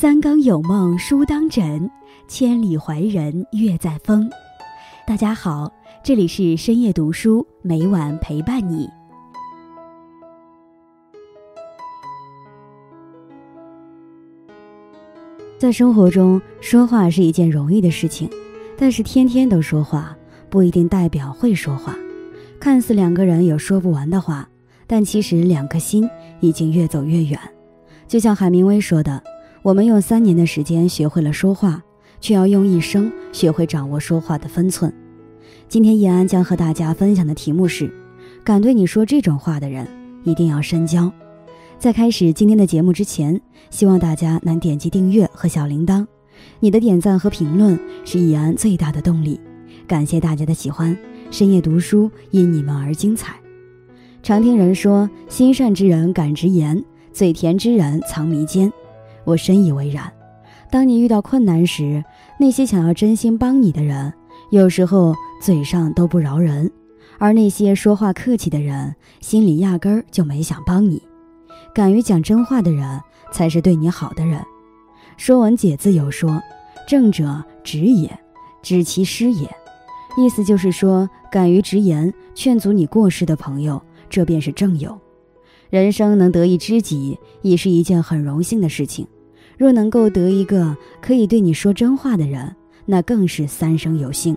三更有梦书当枕，千里怀人月在风。大家好，这里是深夜读书，每晚陪伴你。在生活中，说话是一件容易的事情，但是天天都说话，不一定代表会说话。看似两个人有说不完的话，但其实两颗心已经越走越远。就像海明威说的。我们用三年的时间学会了说话，却要用一生学会掌握说话的分寸。今天叶安将和大家分享的题目是：敢对你说这种话的人，一定要深交。在开始今天的节目之前，希望大家能点击订阅和小铃铛，你的点赞和评论是叶安最大的动力。感谢大家的喜欢，深夜读书因你们而精彩。常听人说，心善之人敢直言，嘴甜之人藏迷奸。我深以为然。当你遇到困难时，那些想要真心帮你的人，有时候嘴上都不饶人；而那些说话客气的人，心里压根儿就没想帮你。敢于讲真话的人，才是对你好的人。《说文解字》有说：“正者直也，知其失也。”意思就是说，敢于直言，劝阻你过失的朋友，这便是正友。人生能得一知己，已是一件很荣幸的事情。若能够得一个可以对你说真话的人，那更是三生有幸。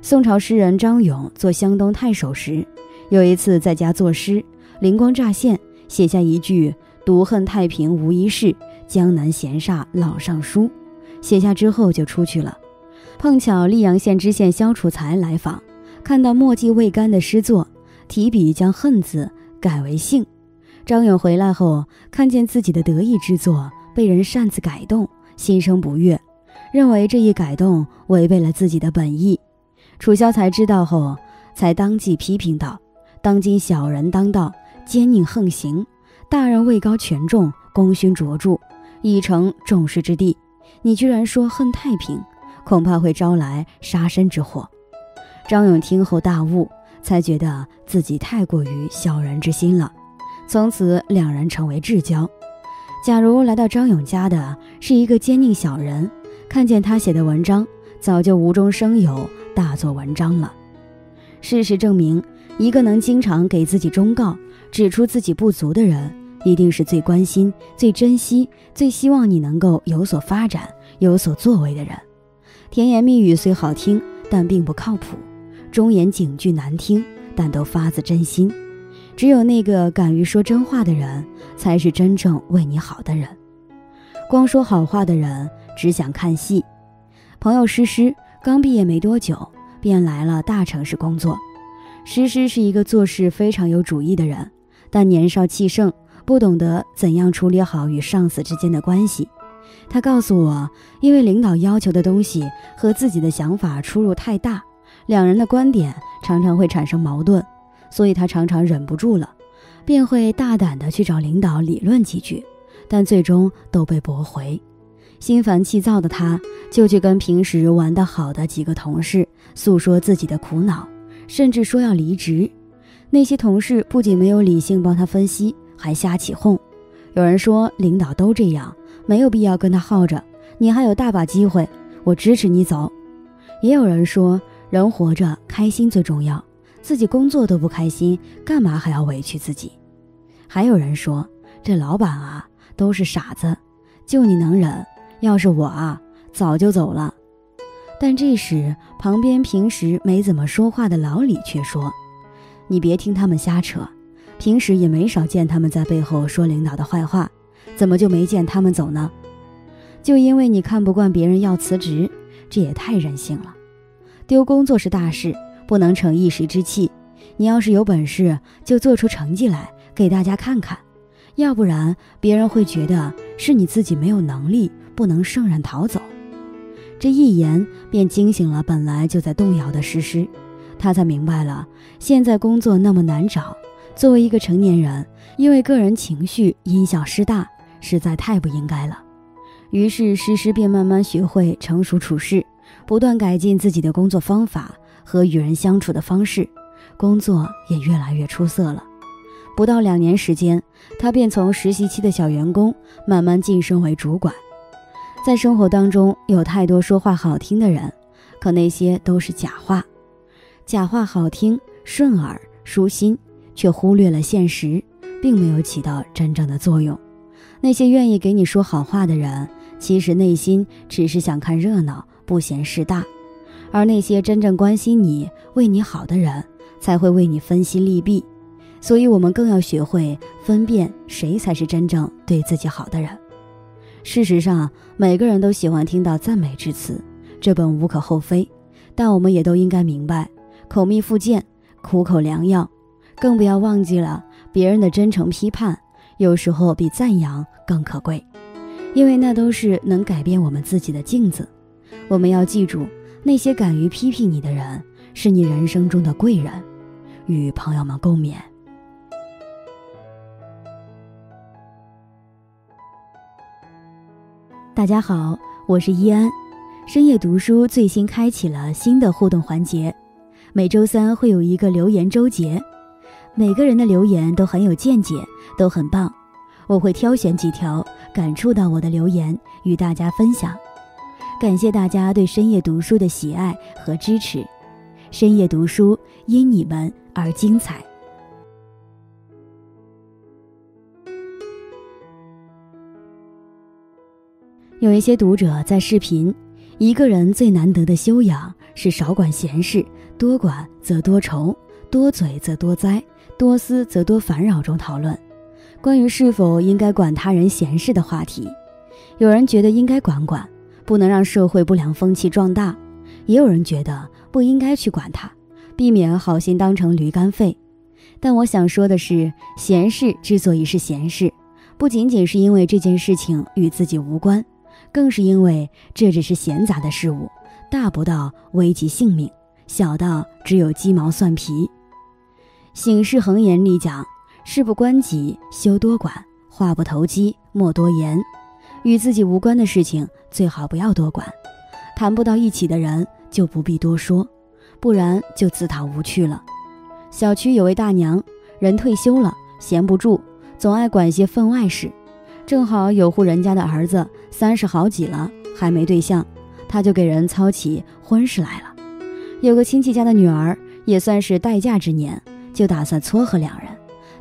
宋朝诗人张勇做湘东太守时，有一次在家作诗，灵光乍现，写下一句“独恨太平无一事，江南闲煞老尚书”。写下之后就出去了。碰巧溧阳县知县萧楚才来访，看到墨迹未干的诗作，提笔将“恨”字改为“幸”。张勇回来后，看见自己的得意之作。被人擅自改动，心生不悦，认为这一改动违背了自己的本意。楚萧才知道后，才当即批评道：“当今小人当道，奸佞横行，大人位高权重，功勋卓著，已成众矢之的。你居然说恨太平，恐怕会招来杀身之祸。”张勇听后大悟，才觉得自己太过于小人之心了。从此，两人成为至交。假如来到张勇家的是一个奸佞小人，看见他写的文章，早就无中生有，大做文章了。事实证明，一个能经常给自己忠告、指出自己不足的人，一定是最关心、最珍惜、最希望你能够有所发展、有所作为的人。甜言蜜语虽好听，但并不靠谱；忠言警句难听，但都发自真心。只有那个敢于说真话的人，才是真正为你好的人。光说好话的人，只想看戏。朋友诗诗刚毕业没多久，便来了大城市工作。诗诗是一个做事非常有主意的人，但年少气盛，不懂得怎样处理好与上司之间的关系。他告诉我，因为领导要求的东西和自己的想法出入太大，两人的观点常常会产生矛盾。所以他常常忍不住了，便会大胆地去找领导理论几句，但最终都被驳回。心烦气躁的他，就去跟平时玩得好的几个同事诉说自己的苦恼，甚至说要离职。那些同事不仅没有理性帮他分析，还瞎起哄。有人说领导都这样，没有必要跟他耗着，你还有大把机会，我支持你走。也有人说人活着开心最重要。自己工作都不开心，干嘛还要委屈自己？还有人说这老板啊都是傻子，就你能忍，要是我啊早就走了。但这时旁边平时没怎么说话的老李却说：“你别听他们瞎扯，平时也没少见他们在背后说领导的坏话，怎么就没见他们走呢？就因为你看不惯别人要辞职，这也太任性了。丢工作是大事。”不能逞一时之气，你要是有本事，就做出成绩来给大家看看，要不然别人会觉得是你自己没有能力，不能胜任逃走。这一言便惊醒了本来就在动摇的诗诗，他才明白了现在工作那么难找，作为一个成年人，因为个人情绪因小失大，实在太不应该了。于是诗诗便慢慢学会成熟处事，不断改进自己的工作方法。和与人相处的方式，工作也越来越出色了。不到两年时间，他便从实习期的小员工慢慢晋升为主管。在生活当中，有太多说话好听的人，可那些都是假话。假话好听、顺耳、舒心，却忽略了现实，并没有起到真正的作用。那些愿意给你说好话的人，其实内心只是想看热闹，不嫌事大；而那些真正关心你、为你好的人，才会为你分析利弊。所以，我们更要学会分辨谁才是真正对自己好的人。事实上，每个人都喜欢听到赞美之词，这本无可厚非。但我们也都应该明白，口蜜腹剑，苦口良药。更不要忘记了，别人的真诚批判，有时候比赞扬更可贵，因为那都是能改变我们自己的镜子。我们要记住，那些敢于批评你的人，是你人生中的贵人。与朋友们共勉。大家好，我是依安。深夜读书最新开启了新的互动环节，每周三会有一个留言周结，每个人的留言都很有见解，都很棒。我会挑选几条感触到我的留言与大家分享。感谢大家对深夜读书的喜爱和支持，深夜读书因你们而精彩。有一些读者在视频，一个人最难得的修养是少管闲事，多管则多愁，多嘴则多灾，多思则多烦扰中讨论关于是否应该管他人闲事的话题。有人觉得应该管管，不能让社会不良风气壮大；也有人觉得不应该去管它，避免好心当成驴肝肺。但我想说的是，闲事之所以是闲事，不仅仅是因为这件事情与自己无关。更是因为这只是闲杂的事物，大不到危及性命，小到只有鸡毛蒜皮。醒世恒言里讲：“事不关己，休多管；话不投机，莫多言。”与自己无关的事情，最好不要多管；谈不到一起的人，就不必多说，不然就自讨无趣了。小区有位大娘，人退休了，闲不住，总爱管些分外事。正好有户人家的儿子三十好几了，还没对象，他就给人操起婚事来了。有个亲戚家的女儿也算是待嫁之年，就打算撮合两人。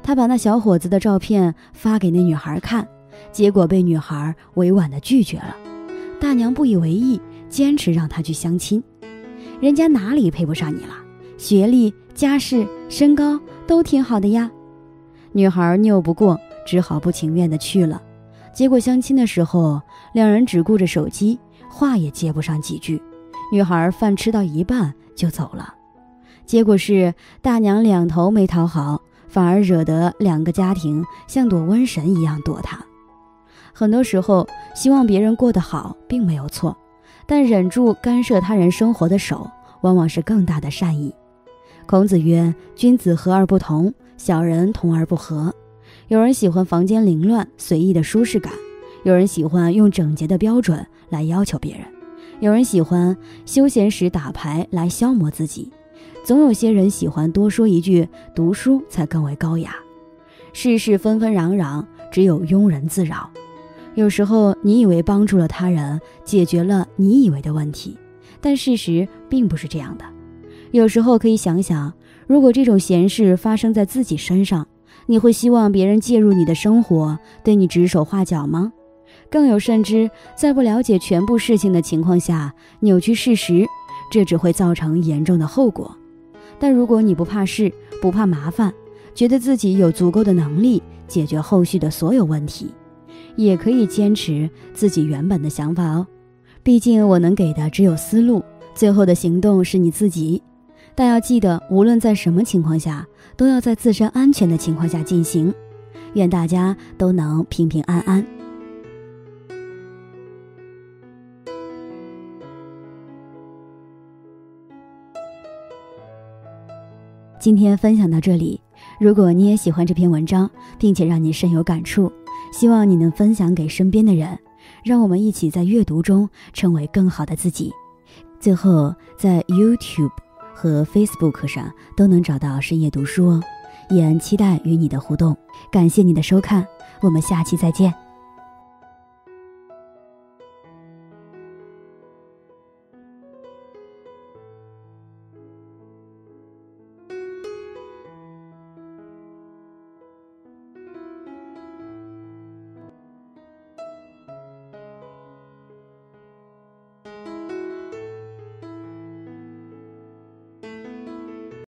他把那小伙子的照片发给那女孩看，结果被女孩委婉的拒绝了。大娘不以为意，坚持让他去相亲。人家哪里配不上你了？学历、家世、身高都挺好的呀。女孩拗不过，只好不情愿的去了。结果相亲的时候，两人只顾着手机，话也接不上几句。女孩饭吃到一半就走了，结果是大娘两头没讨好，反而惹得两个家庭像躲瘟神一样躲她。很多时候，希望别人过得好并没有错，但忍住干涉他人生活的手，往往是更大的善意。孔子曰：“君子和而不同，小人同而不和。”有人喜欢房间凌乱、随意的舒适感，有人喜欢用整洁的标准来要求别人，有人喜欢休闲时打牌来消磨自己，总有些人喜欢多说一句“读书才更为高雅”。世事纷纷攘攘，只有庸人自扰。有时候你以为帮助了他人，解决了你以为的问题，但事实并不是这样的。有时候可以想想，如果这种闲事发生在自己身上。你会希望别人介入你的生活，对你指手画脚吗？更有甚之，在不了解全部事情的情况下扭曲事实，这只会造成严重的后果。但如果你不怕事，不怕麻烦，觉得自己有足够的能力解决后续的所有问题，也可以坚持自己原本的想法哦。毕竟我能给的只有思路，最后的行动是你自己。但要记得，无论在什么情况下，都要在自身安全的情况下进行。愿大家都能平平安安。今天分享到这里，如果你也喜欢这篇文章，并且让你深有感触，希望你能分享给身边的人，让我们一起在阅读中成为更好的自己。最后，在 YouTube。和 Facebook 上都能找到深夜读书哦，依然期待与你的互动。感谢你的收看，我们下期再见。